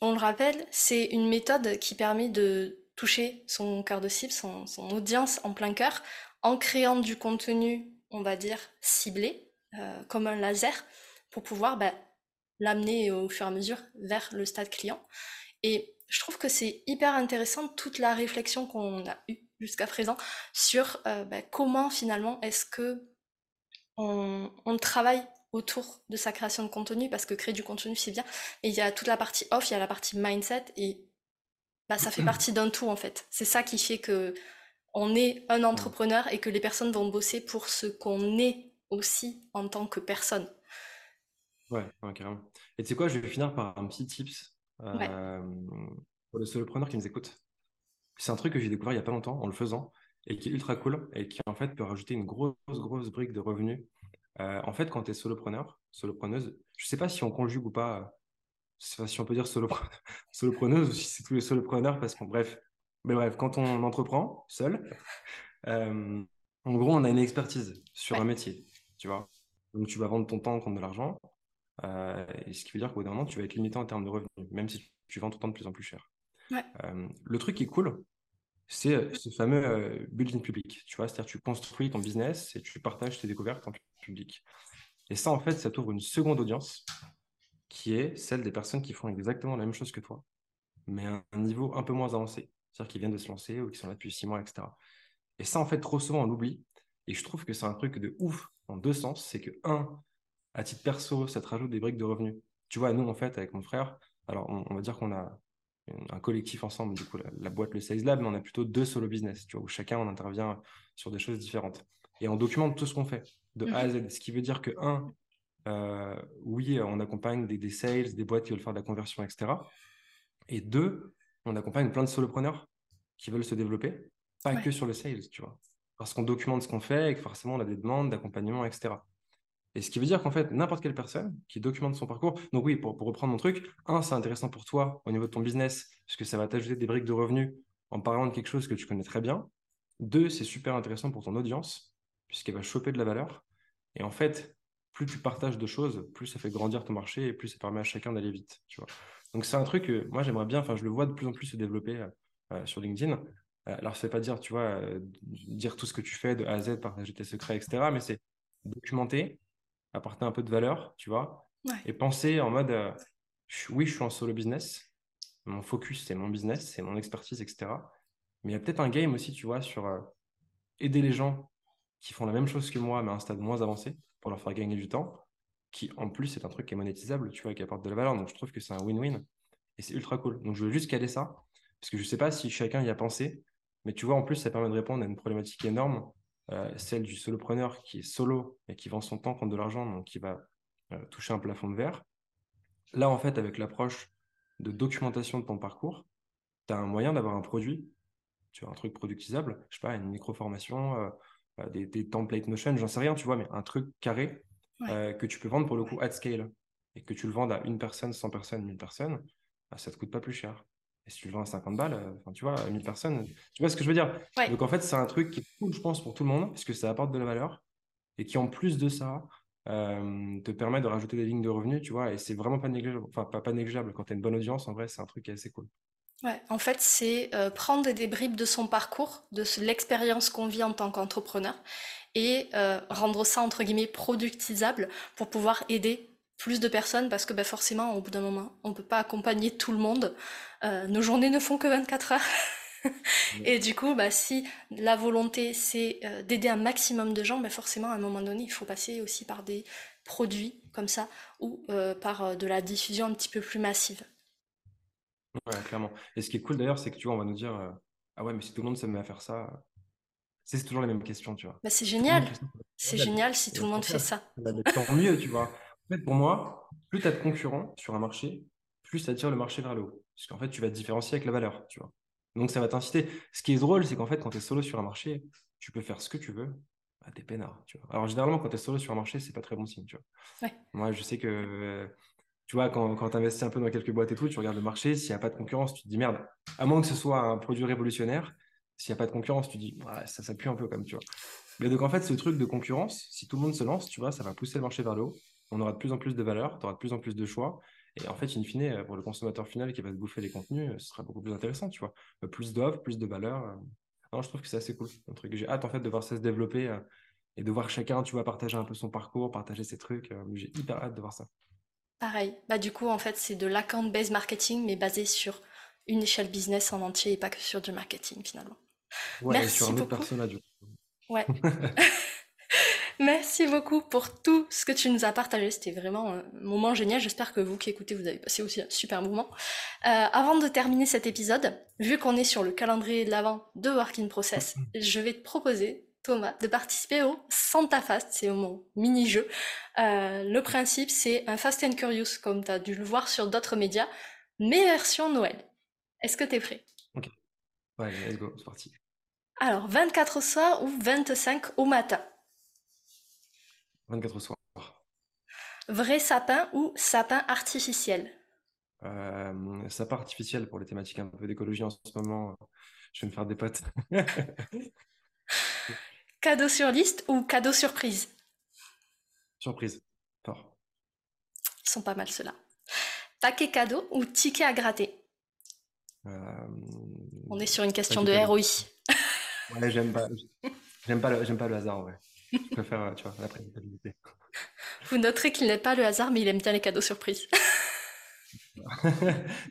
on le rappelle, c'est une méthode qui permet de toucher son cœur de cible, son, audience en plein cœur, en créant du contenu, on va dire, ciblé, euh, comme un laser, pour pouvoir bah, l'amener au fur et à mesure vers le stade client. Et je trouve que c'est hyper intéressant toute la réflexion qu'on a eue jusqu'à présent sur euh, bah, comment finalement est-ce que on, on travaille autour de sa création de contenu parce que créer du contenu c'est bien. Et il y a toute la partie off il y a la partie mindset et bah, ça fait [clears throat] partie d'un tout en fait. C'est ça qui fait que on est un entrepreneur et que les personnes vont bosser pour ce qu'on est aussi en tant que personne. Ouais, carrément et tu sais quoi je vais finir par un petit tips euh, pour le solopreneur qui nous écoute c'est un truc que j'ai découvert il y a pas longtemps en le faisant et qui est ultra cool et qui en fait peut rajouter une grosse grosse brique de revenus. Euh, en fait, quand tu es solopreneur, solopreneuse, je ne sais pas si on conjugue ou pas, si on peut dire [laughs] solopreneuse ou si c'est tous les solopreneurs, parce que bref, mais bref, quand on entreprend seul, euh, en gros, on a une expertise sur un métier, tu vois. Donc, tu vas vendre ton temps contre de l'argent, euh, ce qui veut dire qu'au bout d'un moment, tu vas être limité en termes de revenus, même si tu vends ton temps de plus en plus cher. le truc qui est cool, c'est ce fameux building public. Tu vois, c'est-à-dire tu construis ton business et tu partages tes découvertes en public. Et ça, en fait, ça t'ouvre une seconde audience qui est celle des personnes qui font exactement la même chose que toi, mais à un niveau un peu moins avancé. C'est-à-dire qu'ils viennent de se lancer ou qui sont là depuis six mois, etc. Et ça, en fait, trop souvent, on l'oublie. Et je trouve que c'est un truc de ouf en deux sens. C'est que, un, à titre perso, ça te rajoute des briques de revenus. Tu vois, nous, en fait, avec mon frère, alors on, va dire qu'on a un collectif ensemble, du coup, la, boîte, le Sales Lab, mais on a plutôt deux solo business, tu vois, où chacun, on intervient sur des choses différentes. Et on documente tout ce qu'on fait, de A à Z. Ce qui veut dire que, un, euh, oui, on accompagne des, des, sales, des boîtes qui veulent faire de la conversion, etc. Et deux, on accompagne plein de solopreneurs qui veulent se développer, pas que sur le sales, tu vois. Parce qu'on documente ce qu'on fait et que forcément on a des demandes d'accompagnement, etc. Et ce qui veut dire qu'en fait, n'importe quelle personne qui documente son parcours, donc oui, pour, reprendre mon truc, un, c'est intéressant pour toi au niveau de ton business, puisque ça va t'ajouter des briques de revenus en parlant de quelque chose que tu connais très bien. Deux, c'est super intéressant pour ton audience, puisqu'elle va choper de la valeur. Et en fait, plus tu partages de choses, plus ça fait grandir ton marché et plus ça permet à chacun d'aller vite. Tu vois. Donc c'est un truc que moi j'aimerais bien, enfin je le vois de plus en plus se développer euh, euh, sur LinkedIn. Euh, alors ça ne pas dire, tu vois, dire tout ce que tu fais de A à Z, partager tes secrets, etc. Mais c'est documenter, apporter un peu de valeur, tu vois, et penser en mode, oui, je suis en solo business, mon focus c'est mon business, c'est mon expertise, etc. Mais il y a peut-être un game aussi, tu vois, sur aider les gens qui font la même chose que moi, mais à un stade moins avancé, pour leur faire gagner du temps qui en plus est un truc qui est monétisable, tu vois, qui apporte de la valeur. Donc je trouve que c'est un win-win et c'est ultra cool. Donc je veux juste caler ça parce que je sais pas si chacun y a pensé, mais tu vois, en plus, ça permet de répondre à une problématique énorme, euh, celle du solopreneur qui est solo et qui vend son temps contre de l'argent, donc qui va euh, toucher un plafond de verre. Là, en fait, avec l'approche de documentation de ton parcours, tu as un moyen d'avoir un produit, tu vois, un truc productisable, je sais pas, une micro-formation, euh, des, des templates Notion, j'en sais rien, tu vois, mais un truc carré que tu peux vendre pour le coup at scale et que tu le vendes à une personne, 100 personnes, 1000 personnes, bah, ça te coûte pas plus cher. Et si tu le vends à 50 balles, euh, tu vois, à 1000 personnes, tu vois ce que je veux dire? Donc en fait, c'est un truc qui est cool, je pense, pour tout le monde, parce que ça apporte de la valeur et qui en plus de ça euh, te permet de rajouter des lignes de revenus, tu vois, et c'est vraiment pas négligeable. Enfin, pas, pas négligeable. Quand tu as une bonne audience, en vrai, c'est un truc qui est assez cool. Ouais, en fait, c'est prendre des bribes de son parcours, de l'expérience qu'on vit en tant qu'entrepreneur, et euh, rendre ça entre guillemets productisable pour pouvoir aider plus de personnes parce que bah, forcément au bout d'un moment on peut pas accompagner tout le monde euh, nos journées ne font que 24 heures et du coup bah, si la volonté c'est euh, d'aider un maximum de gens bah, forcément à un moment donné il faut passer aussi par des produits comme ça ou par de la diffusion un petit peu plus massive ouais clairement et ce qui est cool d'ailleurs c'est que tu vois on va nous dire ah ouais mais si tout le monde se met à faire ça c'est toujours les mêmes questions, tu vois. Bah, c'est génial. C'est génial si tout le monde fait ça. Tant mieux, tu vois. En fait, pour moi, plus tu as de concurrents sur un marché, plus ça tire le marché vers le haut. Parce qu'en fait, tu vas te différencier avec la valeur, tu vois. Donc, ça va t'inciter. Ce qui est drôle, c'est qu'en fait, quand tu es solo sur un marché, tu peux faire ce que tu veux. à t'es peinard, tu vois. Alors, généralement, quand tu es solo sur un marché, c'est pas très bon signe, tu vois. Moi, je sais que, tu vois, quand, quand tu investis un peu dans quelques boîtes et tout, tu regardes le marché, s'il n'y a pas de concurrence, tu te dis merde, à moins que ce soit un produit révolutionnaire, s'il n'y a pas de concurrence, tu dis, ça, ça pue un peu comme, tu vois. Mais donc, en fait, ce truc de concurrence, si tout le monde se lance, tu vois, ça va pousser le marché vers le haut. On aura de plus en plus de valeur, tu auras de plus en plus de choix. Et en fait, in fine, pour le consommateur final qui va se bouffer les contenus, ce sera beaucoup plus intéressant, tu vois. Plus d'offres, plus de valeur. Euh. Non, je trouve que c'est assez cool. Un truc j'ai hâte, en fait, de voir ça se développer euh, et de voir chacun, tu vois, partager un peu son parcours, partager ses trucs. Euh, j'ai hyper hâte de voir ça. Pareil. Bah, du coup, en fait, c'est de l'account-based marketing, mais basé sur une échelle business en entier et pas que sur du marketing, finalement. Merci sur un autre personnage. Ouais. [laughs] Merci beaucoup pour tout ce que tu nous as partagé. C'était vraiment un moment génial. J'espère que vous qui écoutez, vous avez passé aussi un super moment. Euh, avant de terminer cet épisode, vu qu'on est sur le calendrier de l'avant de Working Process, je vais te proposer, Thomas, de participer au Santa Fast. C'est mon mini-jeu. Euh, le principe, c'est un Fast and Curious, comme tu as dû le voir sur d'autres médias, mais version Noël. Est-ce que tu es prêt? Ok. Ouais, let's go, c'est parti. Alors, 24 au soir ou 25 au matin 24 au soir. Vrai sapin ou sapin artificiel? Euh, Sapin artificiel pour les thématiques un peu d'écologie en ce moment. Je vais me faire des potes. [laughs] cadeau sur liste ou cadeau surprise? Surprise. Fort. Ils sont pas mal ceux-là. Paquet cadeau ou ticket à gratter? Euh, On est sur une question de ROI. ouais, j'aime pas, j'aime pas, le, j'aime pas le hasard, ouais. Je préfère, tu vois, la prédictabilité. Vous noterez qu'il n'est pas le hasard, mais il aime bien les cadeaux surprises. [laughs]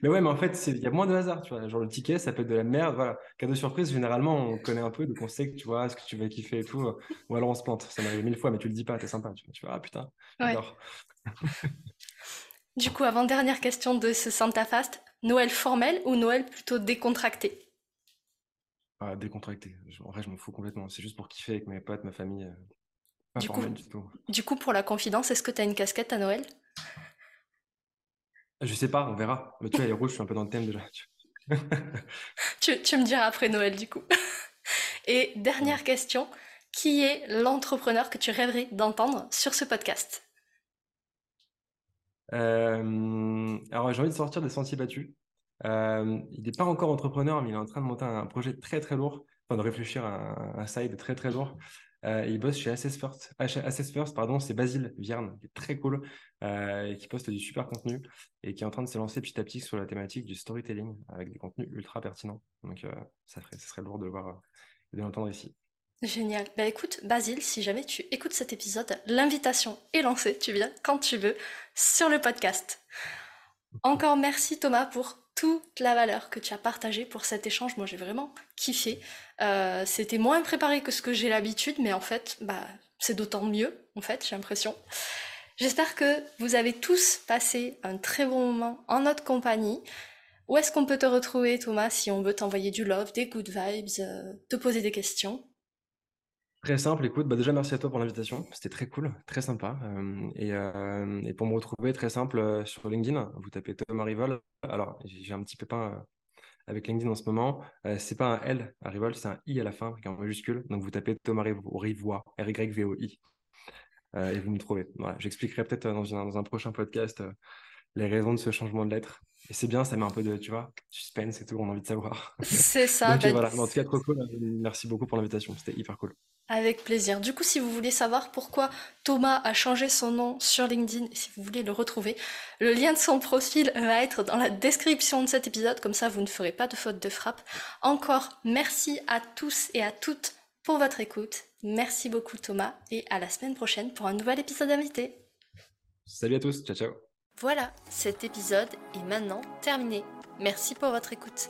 mais ouais, mais en fait, il y a moins de hasard, tu vois. Genre, le ticket, ça peut être de la merde. Voilà. Cadeau surprise, généralement, on connaît un peu, donc on sait que tu vois ce que tu vas kiffer et tout. Ou alors on se plante. Ça m'arrive mille fois, mais tu le dis pas, t'es sympa. Tu vois, tu vois ah putain, j'adore. du coup, avant-dernière question de ce Santa Fast Noël formel ou Noël plutôt décontracté? Ah, Décontracté. En vrai, je m'en fous complètement. C'est juste pour kiffer avec mes potes, ma famille. Euh, pas du, formel coup, du tout. Du coup, pour la confidence, est-ce que tu as une casquette à Noël? Je sais pas, on verra. Mais tu vois, les rouges, je suis un peu dans le thème déjà. tu, tu me diras après Noël, du coup. [laughs] Et dernière question, qui est l'entrepreneur que tu rêverais d'entendre sur ce podcast? Euh, Alors, j'ai envie de sortir des sentiers battus. Euh, il n'est pas encore entrepreneur, mais il est en train de monter un projet très très lourd, enfin de réfléchir à un, un side très très lourd. Euh, il bosse chez Assess First. Pardon, c'est Basile Vierne, qui est très cool, euh, et qui poste du super contenu et qui est en train de se lancer petit à petit sur la thématique du storytelling avec des contenus ultra pertinents. Donc, ça, serait lourd de voir, de l'entendre ici. Génial. Bah écoute, Basile, si jamais tu écoutes cet épisode, l'invitation est lancée. Tu viens quand tu veux sur le podcast. Encore merci Thomas pour toute la valeur que tu as partagée pour cet échange. Moi, j'ai vraiment kiffé. Euh, c'était moins préparé que ce que j'ai l'habitude, mais en fait, bah, c'est d'autant mieux, en fait, j'ai l'impression. J'espère que vous avez tous passé un très bon moment en notre compagnie. Où est-ce qu'on peut te retrouver, Thomas, si on veut t'envoyer du love, des good vibes, euh, te poser des questions? Très simple, écoute, bah déjà merci à toi pour l'invitation, c'était très cool, très sympa. et, et, pour me retrouver, très simple, sur LinkedIn, vous tapez Thomas Rival. Alors, j'ai un petit pépin avec LinkedIn en ce moment. c'est pas un L à Rival, c'est un I à la fin, en majuscule. Donc vous tapez Thomas Rivois, R-Y-V-O-I, et vous me trouvez. Voilà, j'expliquerai peut-être dans, dans, un prochain podcast les raisons de ce changement de lettre. Et c'est bien, ça met un peu de, tu vois, suspense et tout, on a envie de savoir. C'est ça. [laughs] Donc, voilà, en tout cas, trop cool. Merci beaucoup pour l'invitation, c'était hyper cool. Avec plaisir. Du coup, si vous voulez savoir pourquoi Thomas a changé son nom sur LinkedIn, si vous voulez le retrouver, le lien de son profil va être dans la description de cet épisode, comme ça vous ne ferez pas de faute de frappe. Encore merci à tous et à toutes pour votre écoute. Merci beaucoup Thomas, et à la semaine prochaine pour un nouvel épisode invité. Salut à tous, ciao ciao. Voilà, cet épisode est maintenant terminé. Merci pour votre écoute.